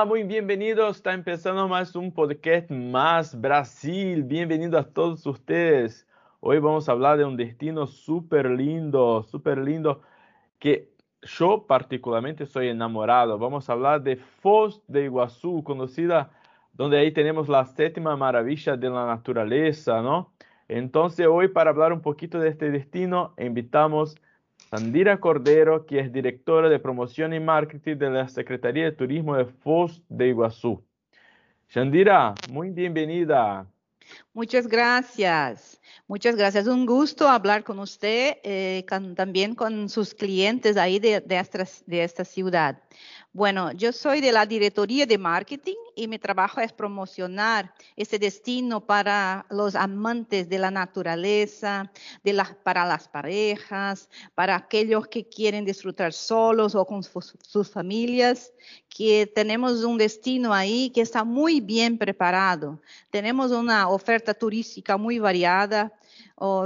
Olá, muito bem-vindos. Está começando mais um podcast mais Brasil. Bem-vindo a todos vocês. Hoje vamos falar de um destino super lindo, super lindo, que eu particularmente sou enamorado. Vamos falar de Foz de Iguaçu, conhecida, onde aí temos a sétima maravilla de la naturaleza, ¿no? Então, hoje para falar um pouquinho deste destino, invitamos Sandira Cordero, que es directora de promoción y marketing de la Secretaría de Turismo de Foz de Iguazú. Sandira, muy bienvenida. Muchas gracias. Muchas gracias. Un gusto hablar con usted, eh, con, también con sus clientes ahí de, de, esta, de esta ciudad. Bueno, yo soy de la Directoría de Marketing y mi trabajo es promocionar este destino para los amantes de la naturaleza, para las parejas, para aquellos que quieren disfrutar solos o con sus, familias, que tenemos un destino ahí que está muy bien preparado. Tenemos una oferta turística muy variada,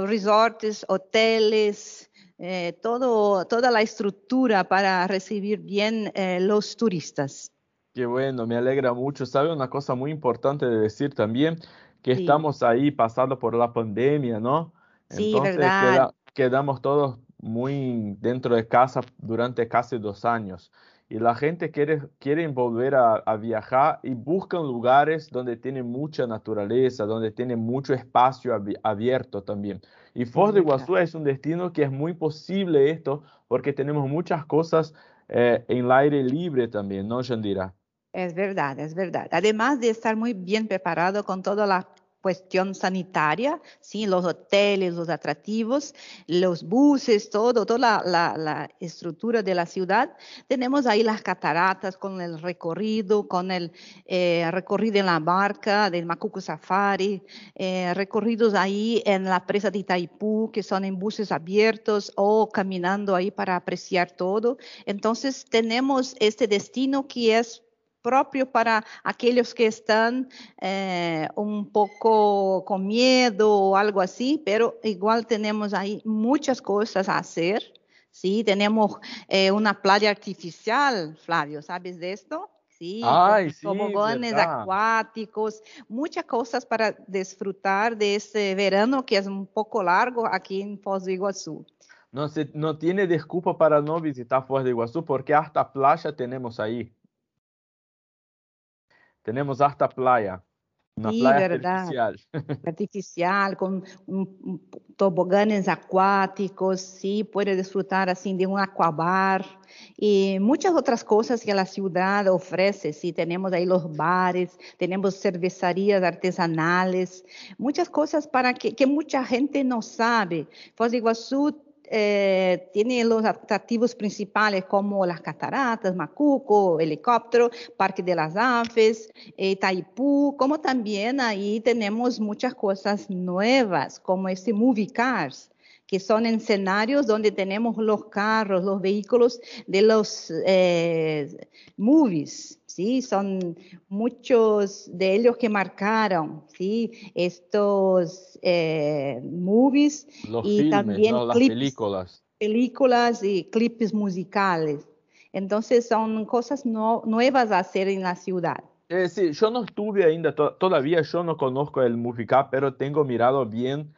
resorts, hoteles, eh, todo, toda la estructura para recibir bien eh, los turistas. Qué bueno, me alegra mucho. ¿Sabe una cosa muy importante de decir también? Que sí. estamos ahí pasando por la pandemia, ¿no? Sí, Entonces verdad. Queda, quedamos todos muy dentro de casa durante casi dos años. Y la gente quiere, quiere volver a, a, viajar y buscan lugares donde tiene mucha naturaleza, donde tiene mucho espacio ab abierto también. Y Foz de Iguazú es un destino que es muy posible esto porque tenemos muchas cosas eh, en el aire libre también, ¿no, Shandira? Es verdad, es verdad. Además de estar muy bien preparado con toda la cuestión sanitaria, ¿sí? los hoteles, los atractivos, los buses, todo, toda la, estructura de la ciudad. Tenemos ahí las cataratas con el recorrido, con el eh, recorrido en la barca del Macuco Safari, eh, recorridos ahí en la presa de Itaipú, que son en buses abiertos o caminando ahí para apreciar todo. Entonces tenemos este destino que es propio para aquellos que están eh, un poco con miedo o algo así, pero igual tenemos ahí muchas cosas a hacer. Sí, tenemos eh, una playa artificial, Flavio, ¿sabes de esto? Sí, Ay, sí, toboganes verdad. acuáticos, muchas cosas para disfrutar de este verano que es un poco largo aquí en Foz do Iguazú. No, se, no tiene desculpa para no visitar Foz de Iguazú porque hasta playa tenemos ahí. Tenemos hasta playa. Una sí, playa verdad. artificial. Artificial, con um, toboganes acuáticos, sí, puede disfrutar así de un aquabar y muchas otras cosas que la ciudad ofrece, sí, tenemos ahí los bares, tenemos cervecerías artesanales, muchas cosas para que, que mucha gente no sabe. Foz do Iguazú eh, tiene los atractivos principales como las cataratas, Macuco, helicóptero, Parque de las Aves, eh, Taipú, como también ahí tenemos muchas cosas nuevas, como este Movie Cars, que son escenarios donde tenemos los carros, los vehículos de los eh, movies, ¿sí? Son muchos de ellos que marcaron, ¿sí? Estos eh, movies Los y filmes, también ¿no? Las películas. películas y clips musicales. Entonces son cosas no, nuevas a hacer en la ciudad. Eh, sí, yo no estuve ainda, to todavía yo no conozco el Movicap, pero tengo mirado bien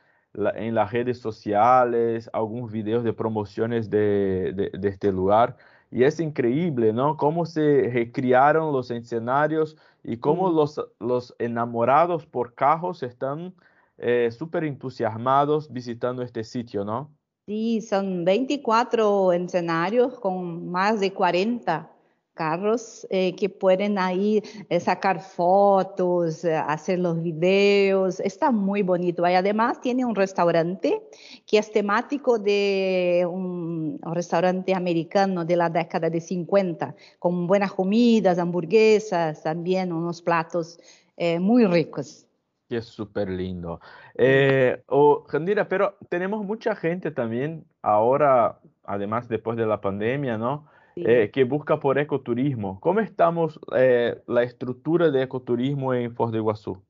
en las redes sociales, algunos videos de promociones de, de, de, este lugar. Y es increíble, ¿no? Cómo se recrearon los escenarios y cómo Mm. los, los enamorados por Cajos están eh, súper entusiasmados visitando este sitio, ¿no? Sí, son 24 escenarios con más de 40 carros eh, que pueden ahí eh, sacar fotos, eh, hacer los videos. Está muy bonito. Y además tiene un restaurante que es temático de un, un restaurante americano de la década de 50, con buenas comidas, hamburguesas, también unos platos eh, muy ricos. Que es súper lindo. Eh, oh, Jandira, pero tenemos mucha gente también ahora, además después de la pandemia, ¿no? Eh, que busca por ecoturismo. ¿Cómo estamos eh, la estructura de ecoturismo en Foz de Iguazú?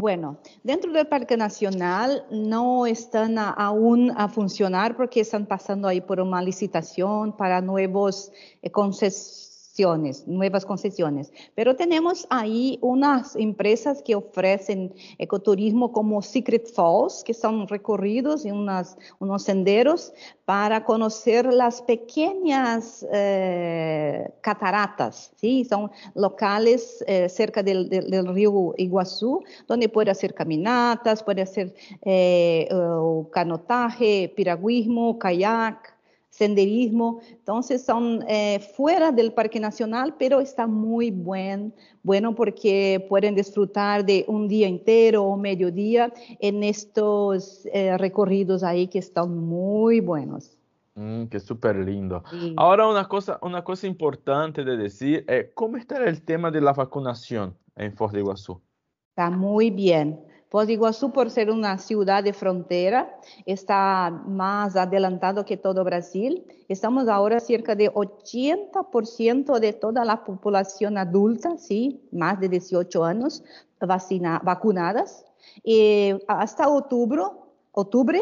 Bueno, dentro del Parque Nacional no están aún a funcionar porque están pasando ahí por una licitación para nuevos eh, nuevas concesiones. Pero tenemos ahí unas empresas que ofrecen ecoturismo como Secret Falls, que son recorridos unas, unos senderos para conocer las pequeñas eh, cataratas, ¿sí? Son locales eh, cerca del, del, río Iguazú, donde puede hacer caminatas, puede hacer eh, canotaje, piragüismo, kayak, senderismo. Entonces son eh, fuera del Parque Nacional, pero está muy buen, bueno porque pueden disfrutar de un día entero o mediodía en estos eh, recorridos ahí que están muy buenos. Mm, que súper lindo. Ahora una cosa, una cosa importante de decir, eh, ¿cómo está el tema de la vacunación en Foz de Iguazú? Está muy bien. Foz do Iguaçu, por ser uma cidade fronteira, está mais adelantado que todo Brasil. Estamos agora cerca de 80% de toda a população adulta, sim, mais de 18 anos, vacina, vacunadas. E hasta outubro, outubro,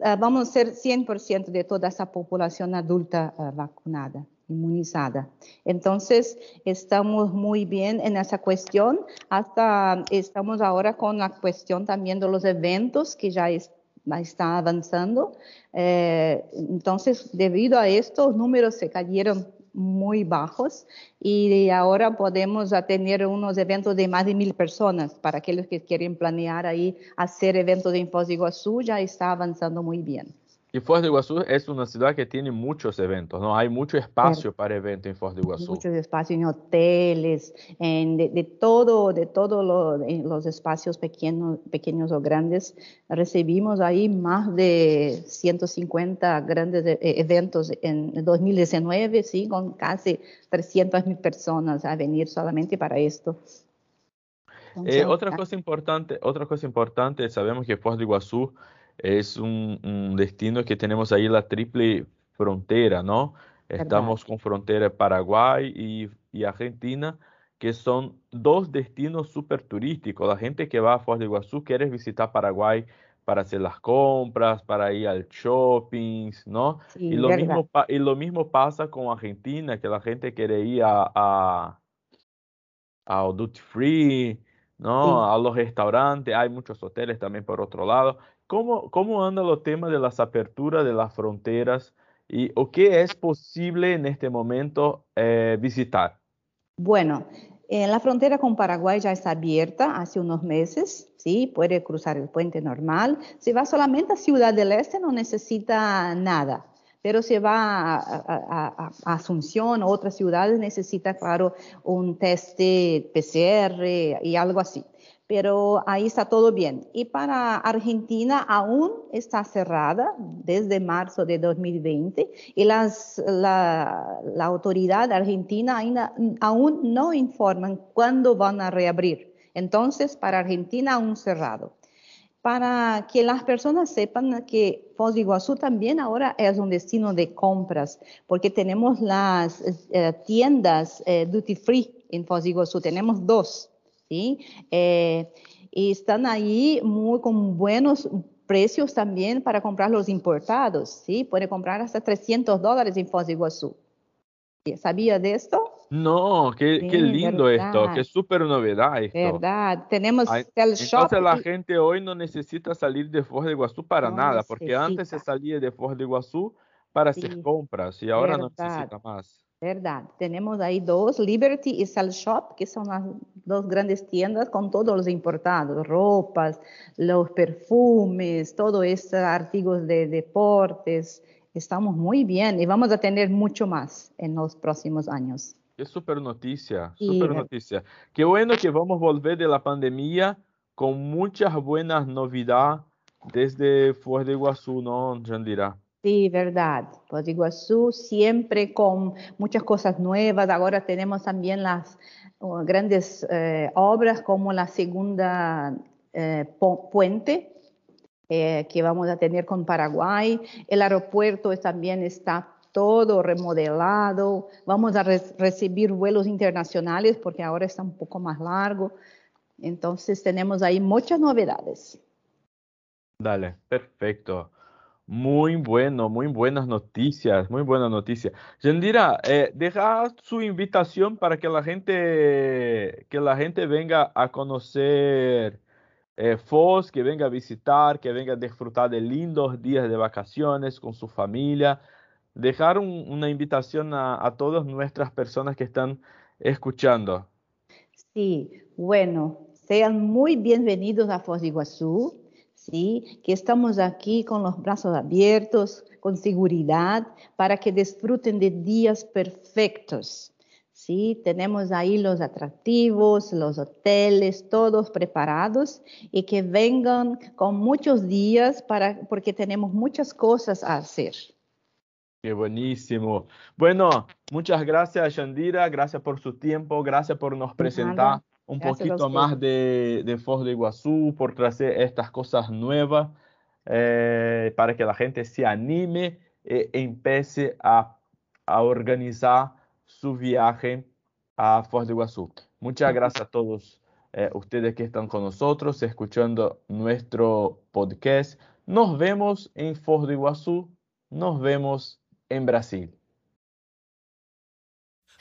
eh, vamos ser 100% de toda essa população adulta eh, vacunada inmunizada. Entonces, estamos muy bien en esa cuestión. Hasta estamos ahora con la cuestión también de los eventos que ya está avanzando. Eh, entonces, debido a esto, los números se cayeron muy bajos y ahora podemos tener unos eventos de más de mil personas. Para aquellos que quieren planear ahí hacer eventos en Foz de Iguazú, ya está avanzando muy bien. Y Foz de Iguazú es una ciudad que tiene muchos eventos, ¿no? Hay mucho espacio para eventos en Foz de Iguazú. Muchos espacios en hoteles, en de, todo, de todos los espacios pequeños, pequeños o grandes. Recibimos ahí más de 150 grandes e, e, eventos en 2019, sí, con casi 300 mil personas a venir solamente para esto. eh, otra cosa importante, otra cosa importante, sabemos que Foz de Iguazú es un, destino que tenemos ahí la triple frontera, ¿no? Estamos con frontera Paraguay y, Argentina, que son dos destinos súper turísticos. La gente que va a Foz de Iguazú quiere visitar Paraguay para hacer las compras, para ir al shopping, ¿no? y, lo mismo, y lo mismo pasa con Argentina, que la gente quiere ir a, a, a duty free, ¿no? A los restaurantes, hay muchos hoteles también por otro lado. ¿Cómo, cómo anda el tema de las aperturas de las fronteras y o qué es posible en este momento eh, visitar? Bueno, la frontera con Paraguay ya está abierta hace unos meses, ¿sí? Puede cruzar el puente normal. Si va solamente a Ciudad del Este no necesita nada, pero si va a, a Asunción o otras ciudades necesita, claro, un test PCR y algo así pero ahí está todo bien. Y para Argentina aún está cerrada desde marzo de 2020 y las, la, la autoridad argentina aún no informan cuándo van a reabrir. Entonces, para Argentina aún cerrado. Para que las personas sepan que Foz Iguazú también ahora es un destino de compras, porque tenemos las eh, tiendas eh, duty free en Foz Iguazú, tenemos dos. ¿Sí? Eh, y están ahí muy con buenos precios también para comprar los importados, ¿sí? Puede comprar hasta 300 dólares en Foz de Iguazú. ¿Sabía de esto? No, qué, qué lindo esto, qué súper novedad esto. Verdad, tenemos el Entonces la gente hoy no necesita salir de Foz de Iguazú para nada, porque antes se salía de Foz de Iguazú para hacer compras y ahora no necesita más. Verdad, tenemos ahí dos, Liberty y Sal Shop, que son las dos grandes tiendas con todos los importados, ropas, los perfumes, todos estos artículos de deportes. Estamos muy bien y vamos a tener mucho más en los próximos años. Qué super noticia, super noticia. Qué bueno que vamos a volver de la pandemia con muchas buenas novedades desde Fuerte de Iguazú, ¿no, Jandira? Sí, verdad. De Iguazú siempre con muchas cosas nuevas. Ahora tenemos también las uh, grandes eh, obras como la segunda eh, puente eh, que vamos a tener con Paraguay. El aeropuerto también está todo remodelado. Vamos a recibir vuelos internacionales porque ahora está un poco más largo. Entonces tenemos ahí muchas novedades. Dale, perfecto. Muy bueno, muy buenas noticias, muy buenas noticias. Yandira, eh, su invitación para que la gente, que la gente venga a conocer eh, Foz, que venga a visitar, que venga a disfrutar de lindos días de vacaciones con su familia. Dejar una invitación a, a todas nuestras personas que están escuchando. Sí, bueno, sean muy bienvenidos a Foz de Iguazú. ¿Sí? Que estamos aquí con los brazos abiertos, con seguridad, para que disfruten de días perfectos. ¿sí? Tenemos ahí los atractivos, los hoteles, todos preparados y que vengan con muchos días para, porque tenemos muchas cosas a hacer. Qué buenísimo. Bueno, muchas gracias, Shandira. Gracias por su tiempo. Gracias por nos presentar un poquito más de, de Foz de Iguazú, por traer estas cosas nuevas eh, para que la gente se anime e empiece a, a organizar su viaje a Foz de Iguazú. Muchas gracias a todos eh, ustedes que están con nosotros escuchando nuestro podcast. Nos vemos en Foz de Iguazú. Nos vemos en Brasil.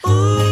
Uh.